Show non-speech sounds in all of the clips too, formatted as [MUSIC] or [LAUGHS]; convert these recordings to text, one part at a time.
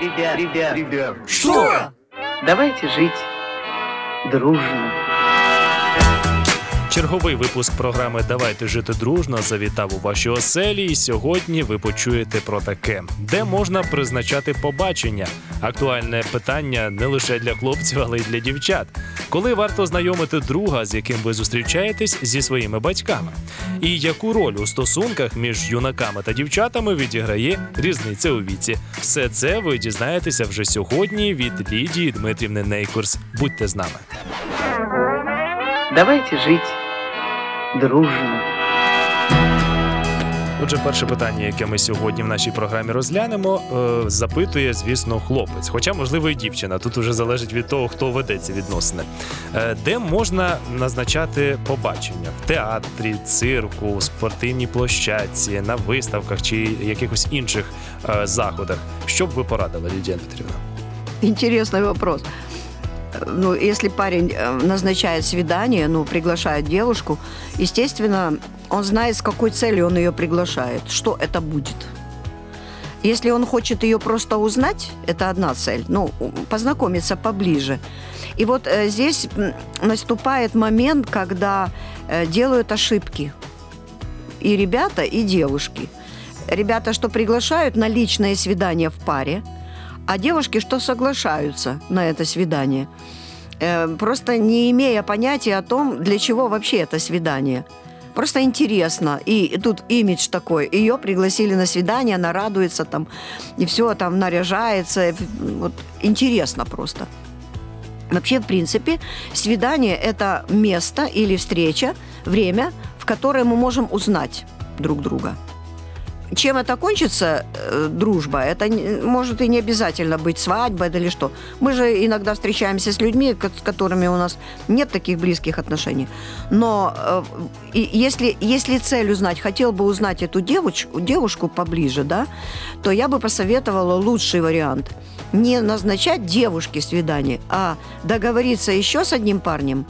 Ребят, ребят, ребят. Что? Давайте жить дружно. Черговий випуск програми Давайте жити дружно завітав у ваші оселі. І сьогодні ви почуєте про таке, де можна призначати побачення. Актуальне питання не лише для хлопців, але й для дівчат. Коли варто знайомити друга, з яким ви зустрічаєтесь зі своїми батьками, і яку роль у стосунках між юнаками та дівчатами відіграє різниця у віці. Все це ви дізнаєтеся вже сьогодні від Лідії Дмитрівни Нейкурс. Будьте з нами. Давайте жить дружно. Отже, перше питання, яке ми сьогодні в нашій програмі розглянемо, е, запитує, звісно, хлопець. Хоча, можливо, і дівчина. Тут уже залежить від того, хто веде ці відносини. Е, де можна назначати побачення? В театрі, цирку, спортивній площадці, на виставках чи якихось інших е, заходах. Що б ви порадили, Лідія Дмитрівна? Интересный вопрос. Ну, если парень э, назначает свидание, ну, приглашает девушку, естественно, он знает, с какой целью он ее приглашает, что это будет. Если он хочет ее просто узнать, это одна цель, ну, познакомиться поближе. И вот э, здесь наступает момент, когда э, делают ошибки и ребята, и девушки. Ребята, что приглашают на личное свидание в паре, а девушки, что соглашаются на это свидание, э, просто не имея понятия о том, для чего вообще это свидание. Просто интересно. И тут имидж такой. Ее пригласили на свидание, она радуется там, и все там наряжается. Вот интересно просто. Вообще, в принципе, свидание – это место или встреча, время, в которое мы можем узнать друг друга. Чем это кончится, э, дружба, это может и не обязательно быть свадьба или что. Мы же иногда встречаемся с людьми, с которыми у нас нет таких близких отношений. Но э, и если, если цель узнать, хотел бы узнать эту девочку, девушку поближе, да, то я бы посоветовала лучший вариант. Не назначать девушке свидание, а договориться еще с одним парнем,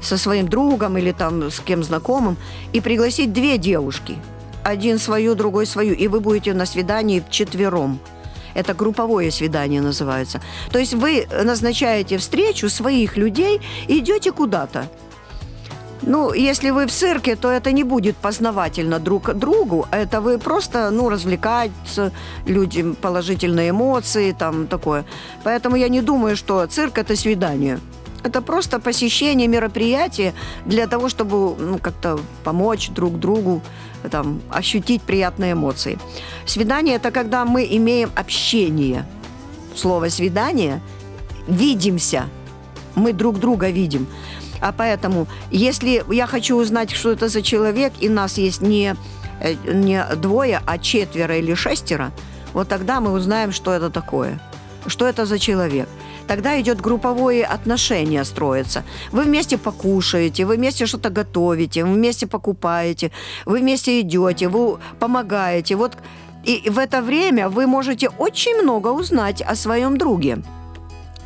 со своим другом или там с кем знакомым, и пригласить две девушки. Один свою, другой свою. И вы будете на свидании вчетвером. Это групповое свидание называется. То есть вы назначаете встречу своих людей и идете куда-то. Ну, если вы в цирке, то это не будет познавательно друг другу, а это вы просто, ну, развлекаться людям, положительные эмоции, там, такое. Поэтому я не думаю, что цирк – это свидание. Это просто посещение мероприятия для того, чтобы ну, как-то помочь друг другу, там, ощутить приятные эмоции. Свидание – это когда мы имеем общение. Слово «свидание» – видимся. Мы друг друга видим. А поэтому, если я хочу узнать, что это за человек, и нас есть не, э, не двое, а четверо или шестеро, вот тогда мы узнаем, что это такое, что это за человек. Тогда идет групповое отношение строится. Вы вместе покушаете, вы вместе что-то готовите, вы вместе покупаете, вы вместе идете, вы помогаете. Вот и в это время вы можете очень много узнать о своем друге.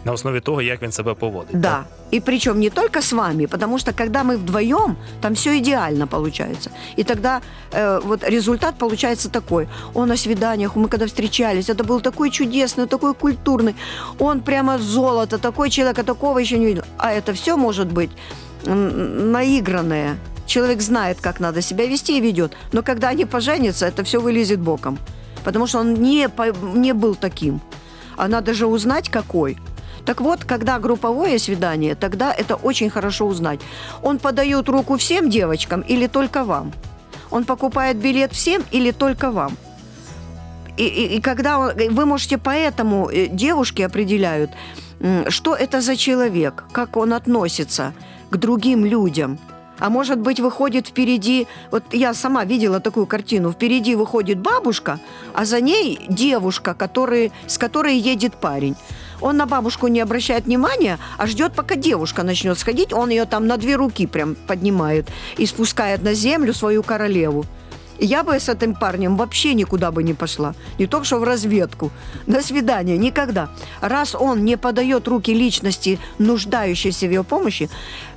На основі того, як він себе поводить. Да. так? И причем не только с вами, потому что когда мы вдвоем, там все идеально получается. И тогда э, вот результат получается такой. Он на свиданиях, мы когда встречались, это был такой чудесный, такой культурный. Он прямо золото, такой человек, а такого еще не видел. А это все может быть наигранное. Человек знает, как надо себя вести и ведет. Но когда они поженятся, это все вылезет боком. Потому что он не, не был таким. А надо же узнать, какой. Так вот, когда групповое свидание, тогда это очень хорошо узнать. Он подает руку всем девочкам или только вам? Он покупает билет всем или только вам? И, и- и когда он- вы можете поэтому э, девушки определяют, что это за человек, как он относится к другим людям. А может быть, выходит впереди, вот я сама видела такую картину, впереди выходит бабушка, а за ней девушка, который, с которой едет парень. Он на бабушку не обращает внимания, а ждет, пока девушка начнет сходить. Он ее там на две руки прям поднимает и спускает на землю свою королеву. Я бы с этим парнем вообще никуда бы не пошла. Не только что в разведку. На свидание. Никогда. Раз он не подает руки личности, нуждающейся в ее помощи,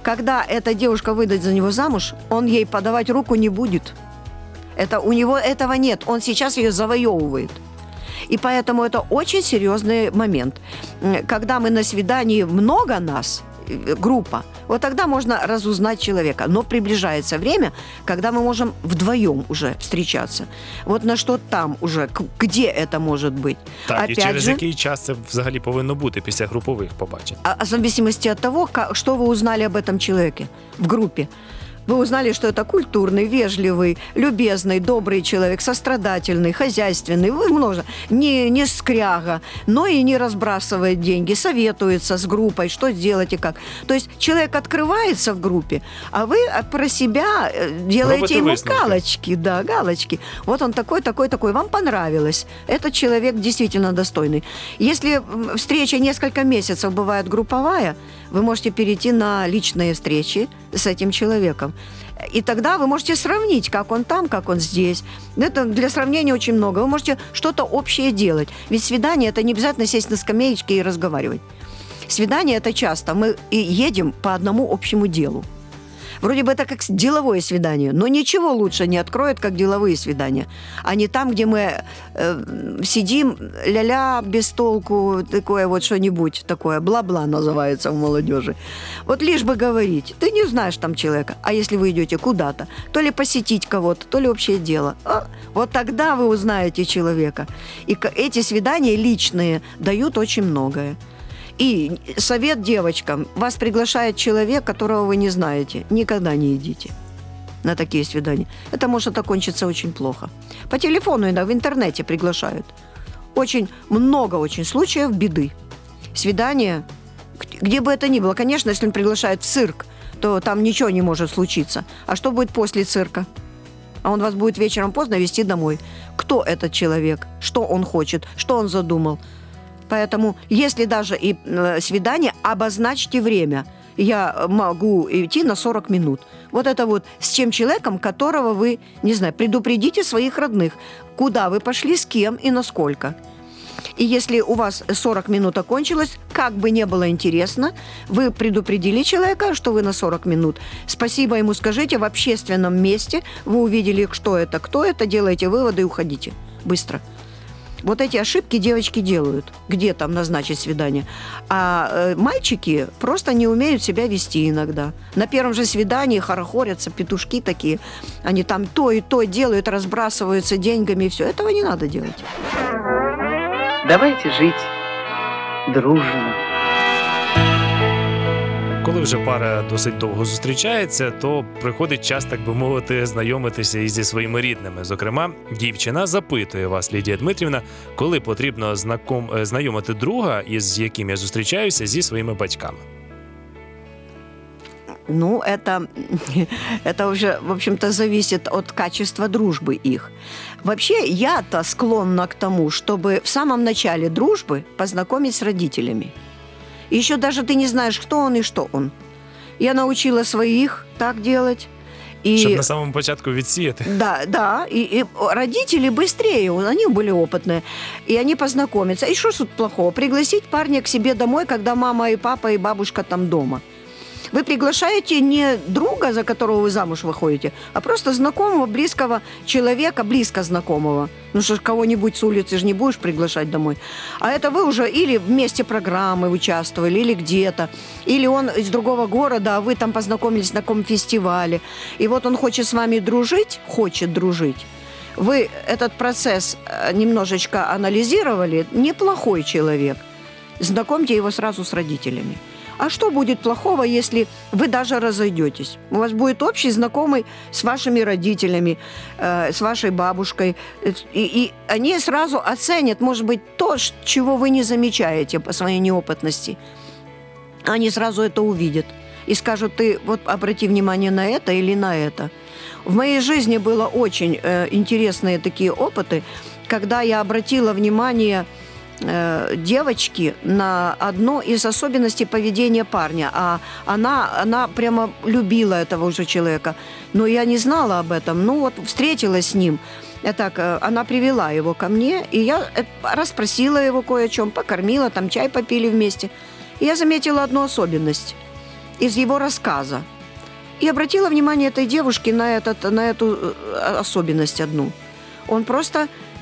когда эта девушка выйдет за него замуж, он ей подавать руку не будет. Это у него этого нет. Он сейчас ее завоевывает. И поэтому это очень серьезный момент. М, Когда мы на свидании много нас, э, группа, вот тогда можно разузнать человека. Но приближается время, когда мы можем вдвоем уже встречаться. Вот на что там уже, к- где это может быть. Так, і Опять через же, який час це взагалі повинно бути після групових побачень? а- а в зависимости от того, ка- что вы узнали об этом человеке в группе. Вы узнали, что это культурный, вежливый, любезный, добрый человек, сострадательный, хозяйственный, вы много, не, не скряга, но и не разбрасывает деньги, советуется с группой, что сделать и как. То есть человек открывается в группе, а вы про себя э, делаете Робите ему высновки. галочки, да, галочки. Вот он такой, такой, такой, вам понравилось. Этот человек действительно достойный. Если встреча несколько месяцев бывает групповая, вы можете перейти на личные встречи с этим человеком. И тогда вы можете сравнить, как он там, как он здесь. Это для сравнения очень много. Вы можете что-то общее делать. Ведь свидание – это не обязательно сесть на скамеечке и разговаривать. Свидание – это часто. Мы и едем по одному общему делу. Вроде бы это как деловое свидание, но ничего лучше не откроет, как деловые свидания. А не там, где мы э, сидим, ля-ля, без толку, такое вот что-нибудь такое, бла-бла называется у молодежи. Вот лишь бы говорить, ты не знаешь там человека. А если вы идете куда-то, то ли посетить кого-то, то ли общее дело, а, вот тогда вы узнаете человека. И эти свидания личные дают очень многое. И совет девочкам. Вас приглашает человек, которого вы не знаете. Никогда не идите на такие свидания. Это может окончиться очень плохо. По телефону иногда в интернете приглашают. Очень много очень случаев беды. Свидание, где бы это ни было. Конечно, если он приглашает в цирк, то там ничего не может случиться. А что будет после цирка? А он вас будет вечером поздно вести домой. Кто этот человек? Что он хочет? Что он задумал? Поэтому, если даже и э, свидание, обозначьте время. Я могу идти на 40 минут. Вот это вот с тем человеком, которого вы, не знаю, предупредите своих родных, куда вы пошли, с кем и насколько. И если у вас 40 минут окончилось, как бы не было интересно, вы предупредили человека, что вы на 40 минут. Спасибо ему скажите в общественном месте, вы увидели, что это, кто это, делаете выводы и уходите. Быстро. Вот эти ошибки девочки делают, где там назначить свидание. А э, мальчики просто не умеют себя вести иногда. На первом же свидании хорохорятся, петушки такие. Они там то и то делают, разбрасываются деньгами и все. Этого не надо делать. Давайте жить дружно. Коли вже пара досить довго зустрічається, то приходить час, так би мовити, знайомитися і зі своїми рідними. Зокрема, дівчина запитує вас, Лідія Дмитрівна, коли потрібно знаком... е, знайомити друга, із яким я зустрічаюся, зі своїми батьками. Ну, это, [LAUGHS] это уже, в общем-то, зависит от качества дружбы их. Вообще, я-то склонна к тому, чтобы в самом начале дружбы познакомить с родителями. Еще даже ты не знаешь, кто он и что он. Я научила своих так делать. И... Щоб на самому початку відсіяти. Да, да. И, и родители быстрее, они были опытные. И они познакомятся. И что тут плохого? Пригласить парня к себе домой, когда мама и папа и бабушка там дома. Вы приглашаете не друга, за которого вы замуж выходите, а просто знакомого, близкого человека, близко знакомого. Ну что ж, кого-нибудь с улицы же не будешь приглашать домой. А это вы уже или вместе программы участвовали, или где-то. Или он из другого города, а вы там познакомились на каком фестивале. И вот он хочет с вами дружить, хочет дружить. Вы этот процесс э, немножечко анализировали. Неплохой человек. Знакомьте его сразу с родителями. А что будет плохого, если вы даже разойдетесь? У вас будет общий знакомый с вашими родителями, э, с вашей бабушкой. И, и они сразу оценят, может быть, то, чего вы не замечаете по своей неопытности. Они сразу это увидят и скажут, ты вот обрати внимание на это или на это. В моей жизни было очень э, интересные такие опыты, когда я обратила внимание девочки на одну из особенностей поведения парня. А она, она прямо любила этого уже человека. Но я не знала об этом. Ну вот встретилась с ним. Так, э, она привела его ко мне, и я э, расспросила его кое о чем, покормила, там чай попили вместе. И я заметила одну особенность из его рассказа. И обратила внимание этой девушки на, этот, на эту э, особенность одну. Он просто э, э,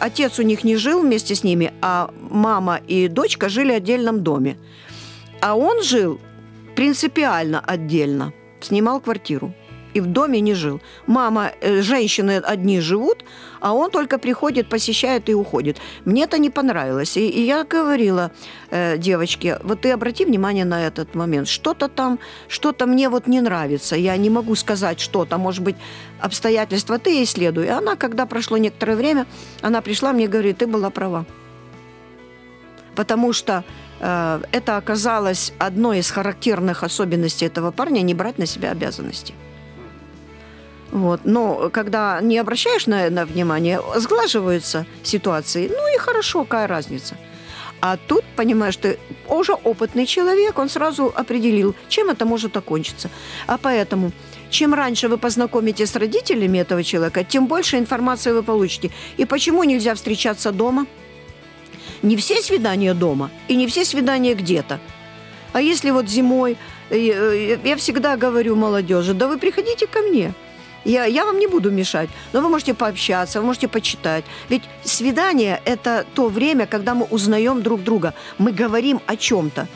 отец у них не жил вместе с ними, а мама и дочка жили в отдельном доме. А он жил принципиально отдельно, снимал квартиру и в доме не жил. Мама, э, женщины одни живут, а он только приходит, посещает и уходит. Мне это не понравилось. И, и я говорила э, девочке, вот ты обрати внимание на этот момент. Что-то там, что-то мне вот не нравится. Я не могу сказать что-то. Может быть, обстоятельства ты исследуй. И она, когда прошло некоторое время, она пришла мне говорит, ты была права. Потому что э, это оказалось одной из характерных особенностей этого парня не брать на себя обязанности. Вот. Но когда не обращаешь на, на внимание, сглаживаются ситуации. Ну и хорошо, какая разница. А тут, понимаешь, ты уже опытный человек, он сразу определил, чем это может окончиться. А поэтому, чем раньше вы познакомитесь с родителями этого человека, тем больше информации вы получите. И почему нельзя встречаться дома? Не все свидания дома, и не все свидания где-то. А если вот зимой, э, э, я всегда говорю молодежи, да вы приходите ко мне – я, я вам не буду мешать, но вы можете пообщаться, вы можете почитать. Ведь свидание – это то время, когда мы узнаем друг друга, мы говорим о чем-то.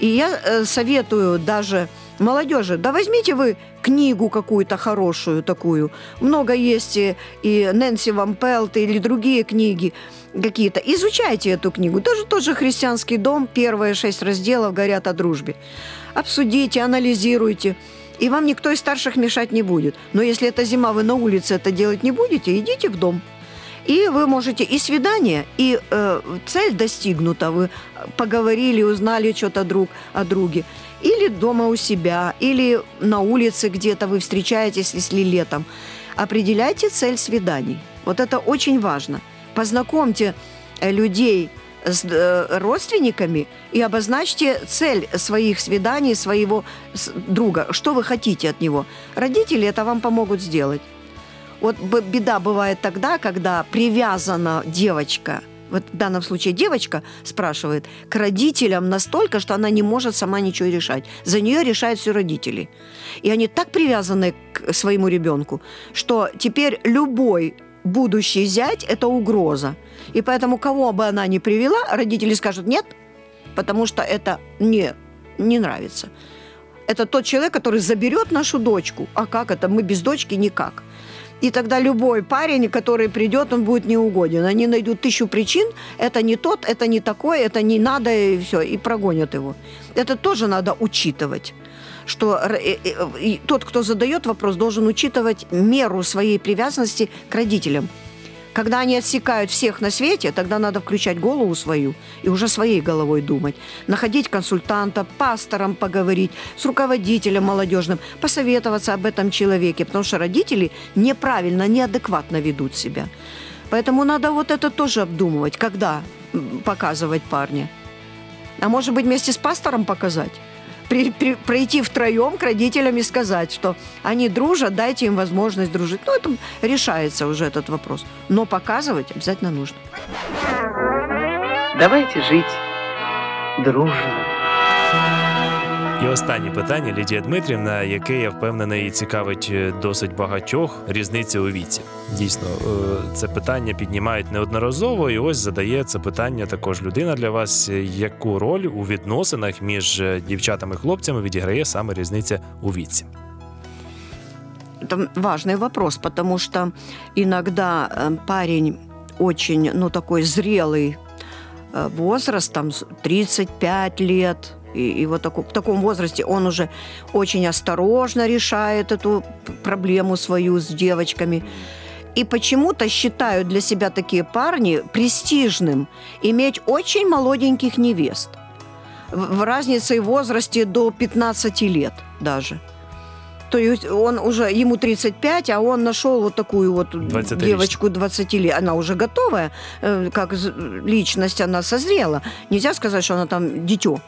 И я э, советую даже молодежи, да возьмите вы книгу какую-то хорошую такую. Много есть и, и Нэнси Ван Пелт или другие книги какие-то. Изучайте эту книгу. Даже тот же «Христианский дом», первые шесть разделов говорят о дружбе. Обсудите, анализируйте – и вам никто из старших мешать не будет. Но если это зима, вы на улице это делать не будете, идите в дом. И вы можете и свидание, и э, цель достигнута. Вы поговорили, узнали что-то друг о друге. Или дома у себя, или на улице где-то вы встречаетесь, если летом. Определяйте цель свиданий. Вот это очень важно. Познакомьте э, людей с э, родственниками и обозначьте цель своих свиданий, своего друга. Что вы хотите от него? Родители это вам помогут сделать. Вот беда бывает тогда, когда привязана девочка, вот в данном случае девочка спрашивает, к родителям настолько, что она не может сама ничего решать. За нее решают все родители. И они так привязаны к своему ребенку, что теперь любой будущий зять – это угроза. И поэтому, кого бы она ни привела, родители скажут «нет», потому что это не, не нравится. Это тот человек, который заберет нашу дочку. А как это? Мы без дочки никак. И тогда любой парень, который придет, он будет неугоден. Они найдут тысячу причин. Это не тот, это не такой, это не надо, и все, и прогонят его. Это тоже надо учитывать что э, э, тот, кто задает вопрос, должен учитывать меру своей привязанности к родителям. Когда они отсекают всех на свете, тогда надо включать голову свою и уже своей головой думать. Находить консультанта, пастором поговорить, с руководителем молодежным, посоветоваться об этом человеке, потому что родители неправильно, неадекватно ведут себя. Поэтому надо вот это тоже обдумывать, когда показывать парня. А может быть, вместе с пастором показать? При, при, пройти втроем к родителям и сказать, что они дружат, дайте им возможность дружить. Ну, это решается уже этот вопрос. Но показывать обязательно нужно. Давайте жить дружно. І останнє питання Лідія Дмитрівна, яке я впевнений цікавить е, досить багатьох різниця у віці. Дійсно, е, це питання піднімають неодноразово, і ось задає це питання також людина для вас. Яку роль у відносинах між е, дівчатами і хлопцями відіграє саме різниця у віці? Это важный вопрос, потому что иногда парень очень, ну, такой зрелый возраст, там 35 лет, и, и вот таку, в таком возрасте он уже очень осторожно решает эту проблему свою с девочками. И почему-то считают для себя такие парни престижным иметь очень молоденьких невест. В, в разнице в возрасте до 15 лет даже. То есть он уже, ему 35, а он нашел вот такую вот 20 девочку 20 лет. Она уже готовая, э, как личность, она созрела. Нельзя сказать, что она там дитё.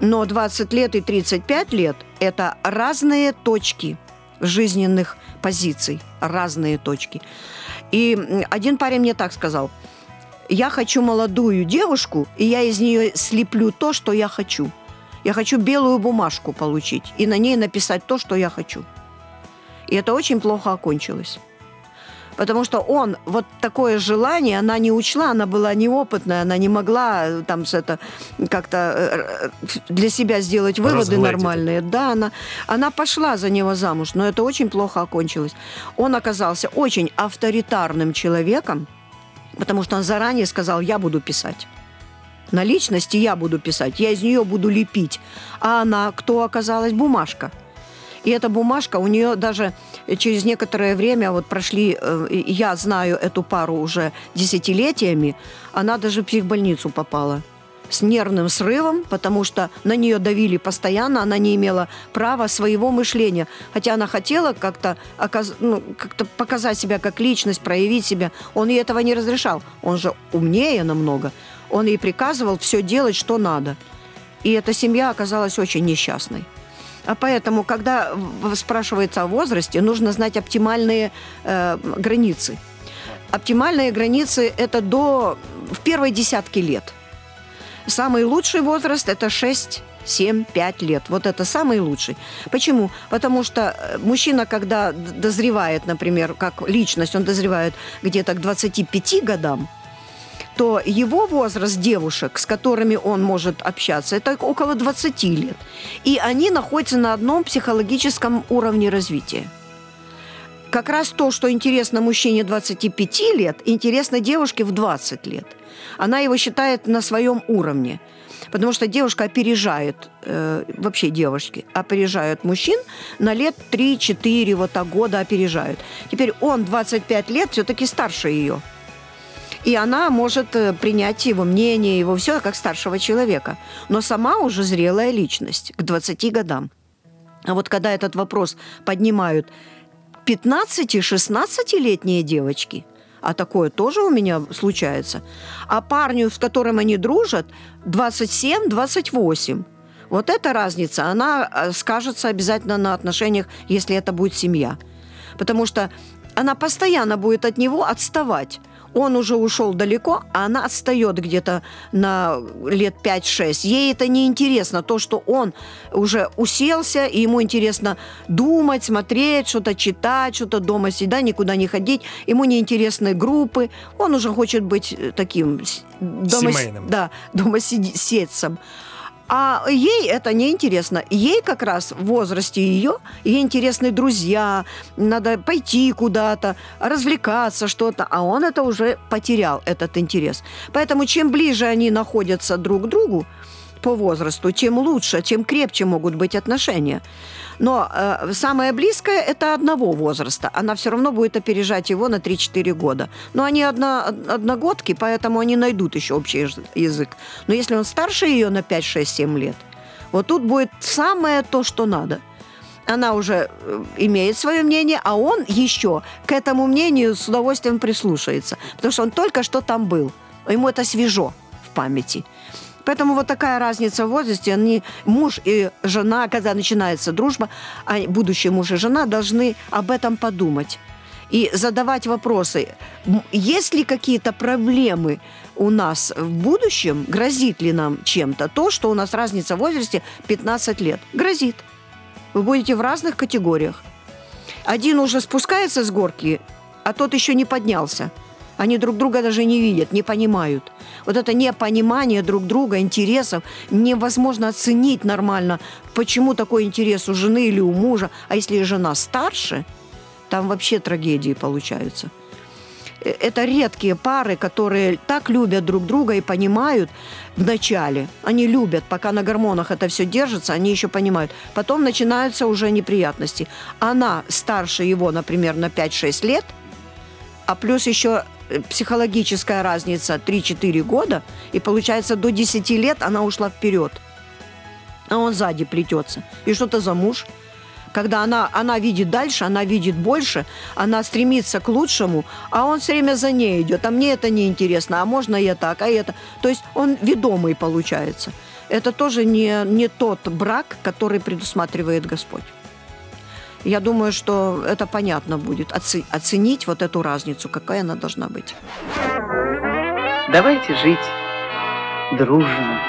Но 20 лет и 35 лет – это разные точки жизненных позиций, разные точки. И один парень мне так сказал, я хочу молодую девушку, и я из нее слеплю то, что я хочу. Я хочу белую бумажку получить и на ней написать то, что я хочу. И это очень плохо окончилось. Потому что он, вот такое желание, она не учла, она была неопытная, она не могла э, там это как-то э, для себя сделать выводы Разглядеть нормальные. Да, она, она пошла за него замуж, но это очень плохо окончилось. Он оказался очень авторитарным человеком, потому что он заранее сказал, я буду писать. На личности я буду писать, я из нее буду лепить. А она, кто оказалась? Бумажка. И эта бумажка у нее даже через некоторое время, вот прошли, э, я знаю эту пару уже десятилетиями, она даже в психбольницу попала с нервным срывом, потому что на нее давили постоянно, она не имела права своего мышления. Хотя она хотела как-то оказ... ну, как показать себя как личность, проявить себя. Он ей этого не разрешал. Он же умнее намного. Он ей приказывал все делать, что надо. И эта семья оказалась очень несчастной. А поэтому, когда спрашивается о возрасте, нужно знать оптимальные э, границы. Оптимальные границы – это до в первой десятки лет. Самый лучший возраст – это 6 7, 5 лет. Вот это самый лучший. Почему? Потому что э, мужчина, когда дозревает, например, как личность, он дозревает где-то к 25 годам, то его возраст девушек, с которыми он может общаться, это около 20 лет. И они находятся на одном психологическом уровне развития. Как раз то, что интересно мужчине 25 лет, интересно девушке в 20 лет. Она его считает на своем уровне. Потому что девушка опережает, э, вообще девушки опережают мужчин на лет 3-4 вот так года опережают. Теперь он 25 лет все-таки старше ее. И она может э, принять его мнение, его все как старшего человека. Но сама уже зрелая личность к 20 годам. А вот когда этот вопрос поднимают 15-16-летние девочки, а такое тоже у меня случается, а парню, с которым они дружат, 27-28. Вот эта разница, она э, скажется обязательно на отношениях, если это будет семья. Потому что она постоянно будет от него отставать. Он уже ушел далеко, а она отстает где-то на лет 5-6. Ей это не интересно, то, что он уже уселся, и ему интересно думать, смотреть, что-то читать, что-то дома сидеть, никуда не ходить. Ему не интересны группы. Он уже хочет быть таким дома, Семейным. да, домосидельцем. А ей это не интересно. Ей как раз в возрасте ее, ей интересны друзья, надо пойти куда-то, развлекаться, что-то. А он это уже потерял, этот интерес. Поэтому чем ближе они находятся друг к другу по возрасту, тем лучше, тем крепче могут быть отношения. Но э, самое близкое – это одного возраста. Она все равно будет опережать его на 3-4 года. Но они одно, одногодки, поэтому они найдут еще общий яз- язык. Но если он старше ее на 5, 6, 7 лет, вот тут будет самое то, что надо. Она уже э, имеет свое мнение, а он еще к этому мнению с удовольствием прислушается. Потому что он только что там был. Ему это свежо в памяти. Поэтому вот такая разница в возрасте. Они, муж и жена, когда начинается дружба, а будущий муж и жена должны об этом подумать и задавать вопросы. Есть ли какие-то проблемы у нас в будущем? Грозит ли нам чем-то то, что у нас разница в возрасте 15 лет? Грозит. Вы будете в разных категориях. Один уже спускается с горки, а тот еще не поднялся. Они друг друга даже не видят, не понимают. Вот это непонимание друг друга, интересов, невозможно оценить нормально, почему такой интерес у жены или у мужа. А если жена старше, там вообще трагедии получаются. Э, Это редкие пары, которые так любят друг друга и понимают в начале. Они любят, пока на гормонах это все держится, они еще понимают. Потом начинаются уже неприятности. Она старше его, например, на 5-6 лет, а плюс еще психологическая разница 3-4 года, и получается до 10 лет она ушла вперед. А он сзади плетется. И что то за муж? Когда она, она видит дальше, она видит больше, она стремится к лучшему, а он все время за ней идет. А мне это не интересно, а можно я так, а это. То есть он ведомый получается. Это тоже не, не тот брак, который предусматривает Господь. Я думаю, что это понятно будет, оце- оценить вот эту разницу, какая она должна быть. Давайте жить дружно.